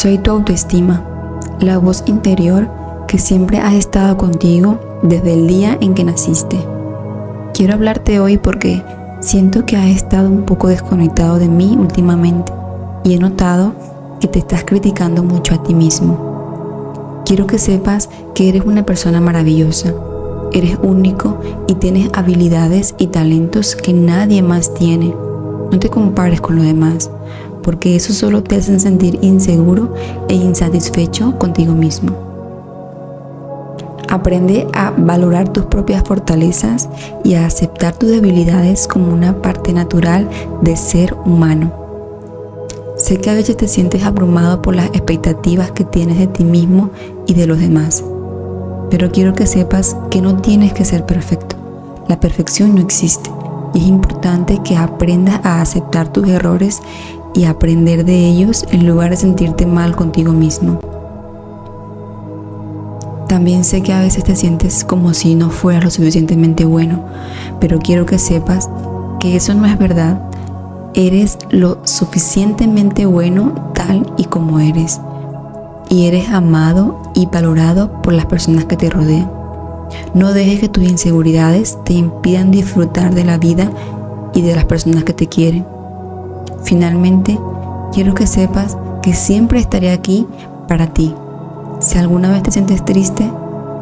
Soy tu autoestima, la voz interior que siempre ha estado contigo desde el día en que naciste. Quiero hablarte hoy porque siento que has estado un poco desconectado de mí últimamente y he notado que te estás criticando mucho a ti mismo. Quiero que sepas que eres una persona maravillosa, eres único y tienes habilidades y talentos que nadie más tiene. No te compares con los demás, porque eso solo te hace sentir inseguro e insatisfecho contigo mismo. Aprende a valorar tus propias fortalezas y a aceptar tus debilidades como una parte natural de ser humano. Sé que a veces te sientes abrumado por las expectativas que tienes de ti mismo y de los demás, pero quiero que sepas que no tienes que ser perfecto. La perfección no existe y es importante que aprendas a aceptar tus errores y aprender de ellos en lugar de sentirte mal contigo mismo. También sé que a veces te sientes como si no fueras lo suficientemente bueno, pero quiero que sepas que eso no es verdad. Eres lo suficientemente bueno tal y como eres. Y eres amado y valorado por las personas que te rodean. No dejes que tus inseguridades te impidan disfrutar de la vida y de las personas que te quieren. Finalmente, quiero que sepas que siempre estaré aquí para ti. Si alguna vez te sientes triste,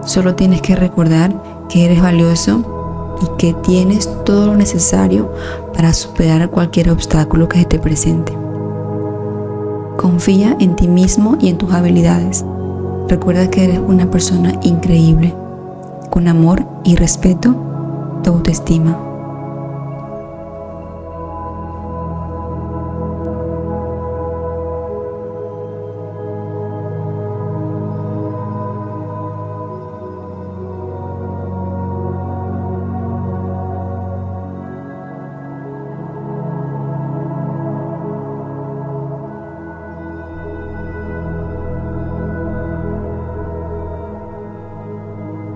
solo tienes que recordar que eres valioso y que tienes todo lo necesario para superar cualquier obstáculo que se te presente. Confía en ti mismo y en tus habilidades. Recuerda que eres una persona increíble. Con amor y respeto, tu autoestima.